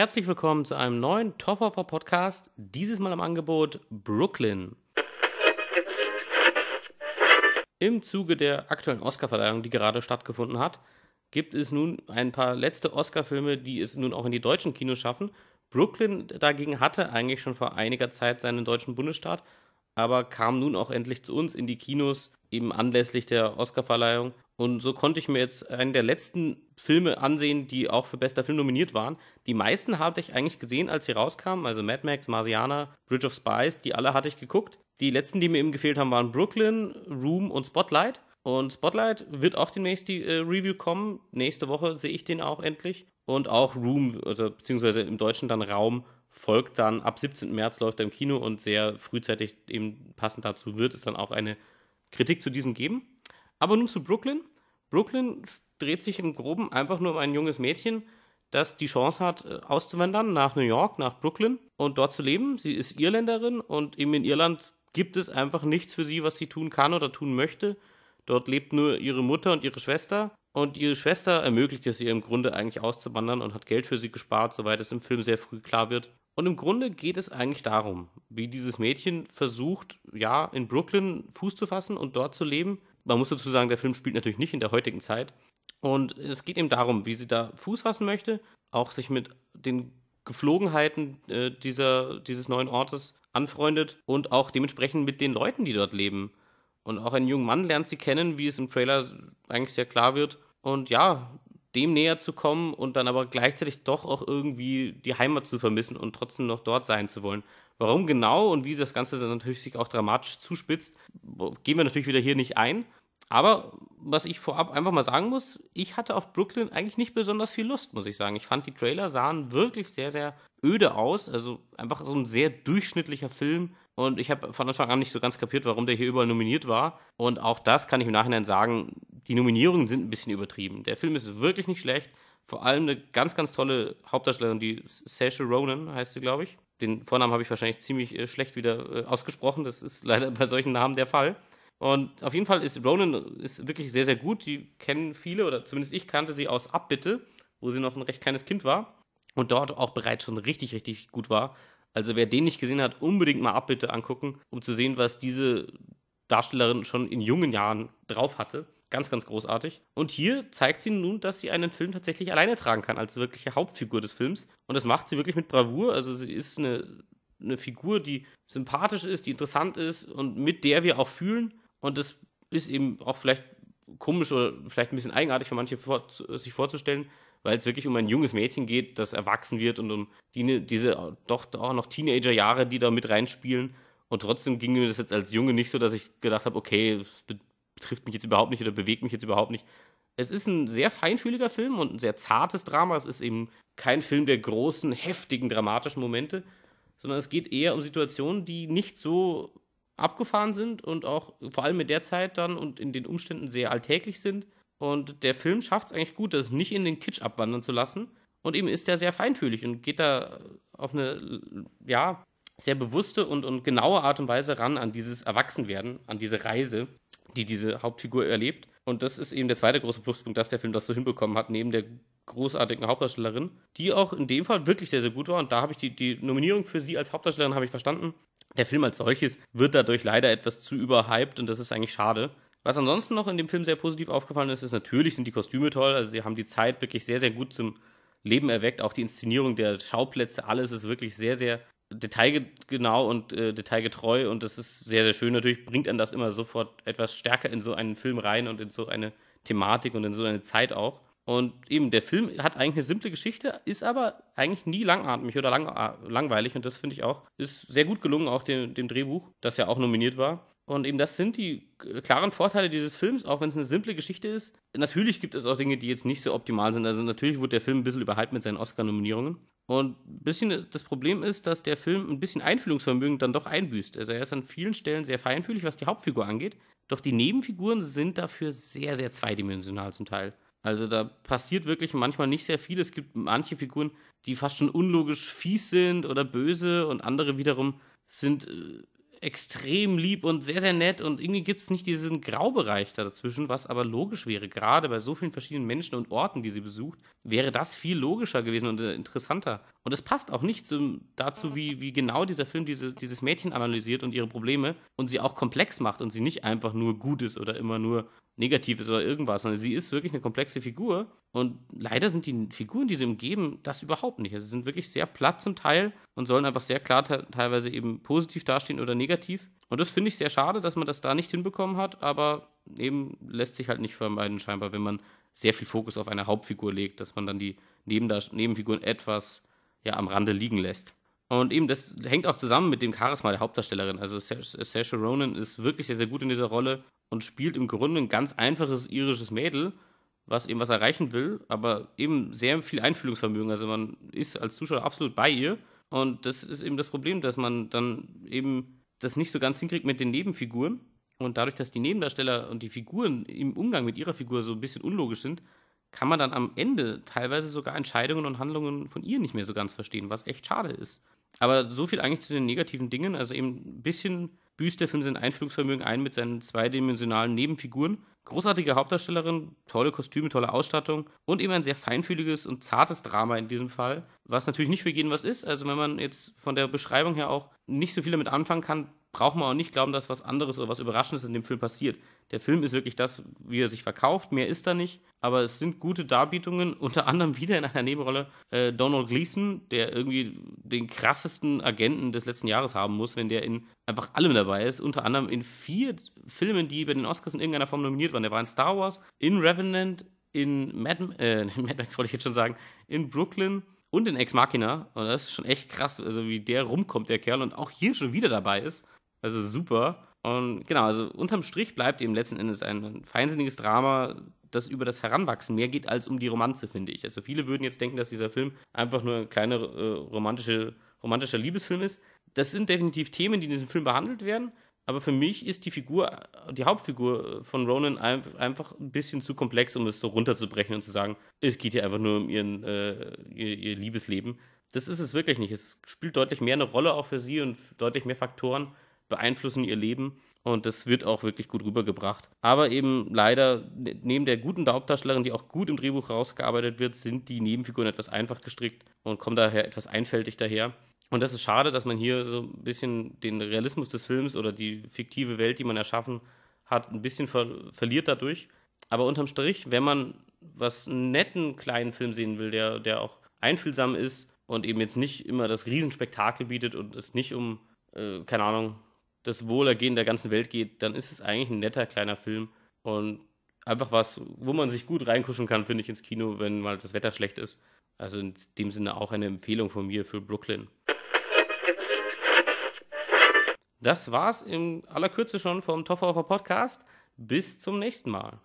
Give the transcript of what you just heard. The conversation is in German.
Herzlich willkommen zu einem neuen Toffer Podcast. Dieses Mal im Angebot Brooklyn. Im Zuge der aktuellen Oscarverleihung, die gerade stattgefunden hat, gibt es nun ein paar letzte Oscar-Filme, die es nun auch in die deutschen Kinos schaffen. Brooklyn dagegen hatte eigentlich schon vor einiger Zeit seinen deutschen Bundesstaat, aber kam nun auch endlich zu uns in die Kinos, eben anlässlich der Oscarverleihung. Und so konnte ich mir jetzt einen der letzten Filme ansehen, die auch für bester Film nominiert waren. Die meisten hatte ich eigentlich gesehen, als sie rauskamen, also Mad Max, Marsiana, Bridge of Spies, die alle hatte ich geguckt. Die letzten, die mir eben gefehlt haben, waren Brooklyn, Room und Spotlight. Und Spotlight wird auch demnächst die äh, Review kommen. Nächste Woche sehe ich den auch endlich. Und auch Room, also, beziehungsweise im Deutschen dann Raum, folgt dann ab 17. März läuft er im Kino und sehr frühzeitig eben passend dazu wird es dann auch eine Kritik zu diesem geben. Aber nun zu Brooklyn. Brooklyn dreht sich im Groben einfach nur um ein junges Mädchen, das die Chance hat, äh, auszuwandern nach New York, nach Brooklyn und dort zu leben. Sie ist Irländerin und eben in Irland gibt es einfach nichts für sie, was sie tun kann oder tun möchte. Dort lebt nur ihre Mutter und ihre Schwester. Und ihre Schwester ermöglicht es ihr im Grunde eigentlich auszuwandern und hat Geld für sie gespart, soweit es im Film sehr früh klar wird. Und im Grunde geht es eigentlich darum, wie dieses Mädchen versucht, ja, in Brooklyn Fuß zu fassen und dort zu leben. Man muss dazu sagen, der Film spielt natürlich nicht in der heutigen Zeit. Und es geht eben darum, wie sie da Fuß fassen möchte, auch sich mit den Geflogenheiten äh, dieser, dieses neuen Ortes anfreundet und auch dementsprechend mit den Leuten, die dort leben. Und auch einen jungen Mann lernt sie kennen, wie es im Trailer eigentlich sehr klar wird. Und ja, dem näher zu kommen und dann aber gleichzeitig doch auch irgendwie die Heimat zu vermissen und trotzdem noch dort sein zu wollen. Warum genau und wie das Ganze dann natürlich sich auch dramatisch zuspitzt, gehen wir natürlich wieder hier nicht ein. Aber was ich vorab einfach mal sagen muss, ich hatte auf Brooklyn eigentlich nicht besonders viel Lust, muss ich sagen. Ich fand die Trailer sahen wirklich sehr, sehr öde aus. Also einfach so ein sehr durchschnittlicher Film. Und ich habe von Anfang an nicht so ganz kapiert, warum der hier überall nominiert war. Und auch das kann ich im Nachhinein sagen, die Nominierungen sind ein bisschen übertrieben. Der Film ist wirklich nicht schlecht. Vor allem eine ganz, ganz tolle Hauptdarstellerin, die Saoirse Ronan heißt sie, glaube ich. Den Vornamen habe ich wahrscheinlich ziemlich äh, schlecht wieder äh, ausgesprochen. Das ist leider bei solchen Namen der Fall. Und auf jeden Fall ist Ronan ist wirklich sehr, sehr gut. Die kennen viele, oder zumindest ich kannte sie aus Abbitte, wo sie noch ein recht kleines Kind war und dort auch bereits schon richtig, richtig gut war. Also wer den nicht gesehen hat, unbedingt mal Abbitte angucken, um zu sehen, was diese Darstellerin schon in jungen Jahren drauf hatte. Ganz, ganz großartig. Und hier zeigt sie nun, dass sie einen Film tatsächlich alleine tragen kann, als wirkliche Hauptfigur des Films. Und das macht sie wirklich mit Bravour. Also sie ist eine, eine Figur, die sympathisch ist, die interessant ist und mit der wir auch fühlen. Und das ist eben auch vielleicht komisch oder vielleicht ein bisschen eigenartig für manche vor, sich vorzustellen, weil es wirklich um ein junges Mädchen geht, das erwachsen wird und um die, diese doch auch noch Teenager-Jahre, die da mit reinspielen. Und trotzdem ging mir das jetzt als Junge nicht so, dass ich gedacht habe, okay, das betrifft mich jetzt überhaupt nicht oder bewegt mich jetzt überhaupt nicht. Es ist ein sehr feinfühliger Film und ein sehr zartes Drama. Es ist eben kein Film der großen, heftigen, dramatischen Momente, sondern es geht eher um Situationen, die nicht so abgefahren sind und auch vor allem in der Zeit dann und in den Umständen sehr alltäglich sind. Und der Film schafft es eigentlich gut, das nicht in den Kitsch abwandern zu lassen. Und eben ist er sehr feinfühlig und geht da auf eine, ja, sehr bewusste und, und genaue Art und Weise ran an dieses Erwachsenwerden, an diese Reise, die diese Hauptfigur erlebt. Und das ist eben der zweite große Pluspunkt, dass der Film das so hinbekommen hat, neben der großartigen Hauptdarstellerin, die auch in dem Fall wirklich sehr, sehr gut war. Und da habe ich die, die Nominierung für sie als Hauptdarstellerin habe ich verstanden. Der Film als solches wird dadurch leider etwas zu überhyped und das ist eigentlich schade. Was ansonsten noch in dem Film sehr positiv aufgefallen ist, ist natürlich sind die Kostüme toll. Also sie haben die Zeit wirklich sehr, sehr gut zum Leben erweckt. Auch die Inszenierung der Schauplätze, alles ist wirklich sehr, sehr detailgenau und äh, detailgetreu und das ist sehr, sehr schön. Natürlich bringt einen das immer sofort etwas stärker in so einen Film rein und in so eine Thematik und in so eine Zeit auch. Und eben, der Film hat eigentlich eine simple Geschichte, ist aber eigentlich nie langatmig oder lang, äh, langweilig. Und das finde ich auch, ist sehr gut gelungen, auch dem, dem Drehbuch, das ja auch nominiert war. Und eben das sind die klaren Vorteile dieses Films, auch wenn es eine simple Geschichte ist. Natürlich gibt es auch Dinge, die jetzt nicht so optimal sind. Also natürlich wurde der Film ein bisschen überhyped mit seinen Oscar-Nominierungen. Und ein bisschen das Problem ist, dass der Film ein bisschen Einfühlungsvermögen dann doch einbüßt. Also er ist an vielen Stellen sehr feinfühlig, was die Hauptfigur angeht. Doch die Nebenfiguren sind dafür sehr, sehr zweidimensional zum Teil. Also da passiert wirklich manchmal nicht sehr viel. Es gibt manche Figuren, die fast schon unlogisch fies sind oder böse und andere wiederum sind äh, extrem lieb und sehr, sehr nett und irgendwie gibt es nicht diesen Graubereich dazwischen, was aber logisch wäre. Gerade bei so vielen verschiedenen Menschen und Orten, die sie besucht, wäre das viel logischer gewesen und äh, interessanter. Und es passt auch nicht zum, dazu, wie, wie genau dieser Film diese, dieses Mädchen analysiert und ihre Probleme und sie auch komplex macht und sie nicht einfach nur gut ist oder immer nur negativ ist oder irgendwas, sondern sie ist wirklich eine komplexe Figur. Und leider sind die Figuren, die sie umgeben, das überhaupt nicht. Also sie sind wirklich sehr platt zum Teil und sollen einfach sehr klar teilweise eben positiv dastehen oder negativ. Und das finde ich sehr schade, dass man das da nicht hinbekommen hat, aber eben lässt sich halt nicht vermeiden, scheinbar, wenn man sehr viel Fokus auf eine Hauptfigur legt, dass man dann die Nebenfiguren etwas ja, am Rande liegen lässt. Und eben, das hängt auch zusammen mit dem Charisma der Hauptdarstellerin. Also Saoirse Ronan ist wirklich sehr, sehr gut in dieser Rolle und spielt im Grunde ein ganz einfaches irisches Mädel, was eben was erreichen will, aber eben sehr viel Einfühlungsvermögen. Also man ist als Zuschauer absolut bei ihr. Und das ist eben das Problem, dass man dann eben das nicht so ganz hinkriegt mit den Nebenfiguren. Und dadurch, dass die Nebendarsteller und die Figuren im Umgang mit ihrer Figur so ein bisschen unlogisch sind, kann man dann am Ende teilweise sogar Entscheidungen und Handlungen von ihr nicht mehr so ganz verstehen, was echt schade ist. Aber so viel eigentlich zu den negativen Dingen. Also eben ein bisschen büßt der Film sein Einfühlungsvermögen ein mit seinen zweidimensionalen Nebenfiguren. Großartige Hauptdarstellerin, tolle Kostüme, tolle Ausstattung und eben ein sehr feinfühliges und zartes Drama in diesem Fall, was natürlich nicht für jeden was ist. Also wenn man jetzt von der Beschreibung her auch nicht so viel damit anfangen kann, braucht man auch nicht glauben, dass was anderes oder was Überraschendes in dem Film passiert. Der Film ist wirklich das, wie er sich verkauft, mehr ist da nicht, aber es sind gute Darbietungen, unter anderem wieder in einer Nebenrolle äh, Donald Gleason, der irgendwie den krassesten Agenten des letzten Jahres haben muss, wenn der in einfach allem dabei ist, unter anderem in vier Filmen, die bei den Oscars in irgendeiner Form nominiert waren. Der war in Star Wars, in Revenant, in Mad, äh, Mad Max wollte ich jetzt schon sagen, in Brooklyn und in Ex Machina. Und das ist schon echt krass, also wie der rumkommt, der Kerl, und auch hier schon wieder dabei ist. Also super. Und genau, also unterm Strich bleibt eben letzten Endes ein feinsinniges Drama, das über das Heranwachsen mehr geht als um die Romanze, finde ich. Also viele würden jetzt denken, dass dieser Film einfach nur ein kleiner äh, romantische, romantischer Liebesfilm ist. Das sind definitiv Themen, die in diesem Film behandelt werden. Aber für mich ist die Figur, die Hauptfigur von Ronan einfach ein bisschen zu komplex, um es so runterzubrechen und zu sagen, es geht hier einfach nur um ihren, äh, ihr, ihr Liebesleben. Das ist es wirklich nicht. Es spielt deutlich mehr eine Rolle auch für sie und deutlich mehr Faktoren beeinflussen ihr Leben. Und das wird auch wirklich gut rübergebracht. Aber eben leider, neben der guten Hauptdarstellerin, die auch gut im Drehbuch rausgearbeitet wird, sind die Nebenfiguren etwas einfach gestrickt und kommen daher etwas einfältig daher. Und das ist schade, dass man hier so ein bisschen den Realismus des Films oder die fiktive Welt, die man erschaffen hat, ein bisschen ver verliert dadurch. Aber unterm Strich, wenn man was einen netten kleinen Film sehen will, der, der auch einfühlsam ist und eben jetzt nicht immer das Riesenspektakel bietet und es nicht um, äh, keine Ahnung, das Wohlergehen der ganzen Welt geht, dann ist es eigentlich ein netter kleiner Film und einfach was, wo man sich gut reinkuschen kann, finde ich, ins Kino, wenn mal das Wetter schlecht ist. Also in dem Sinne auch eine Empfehlung von mir für Brooklyn. Das war's in aller Kürze schon vom Tofferhofer Podcast. Bis zum nächsten Mal.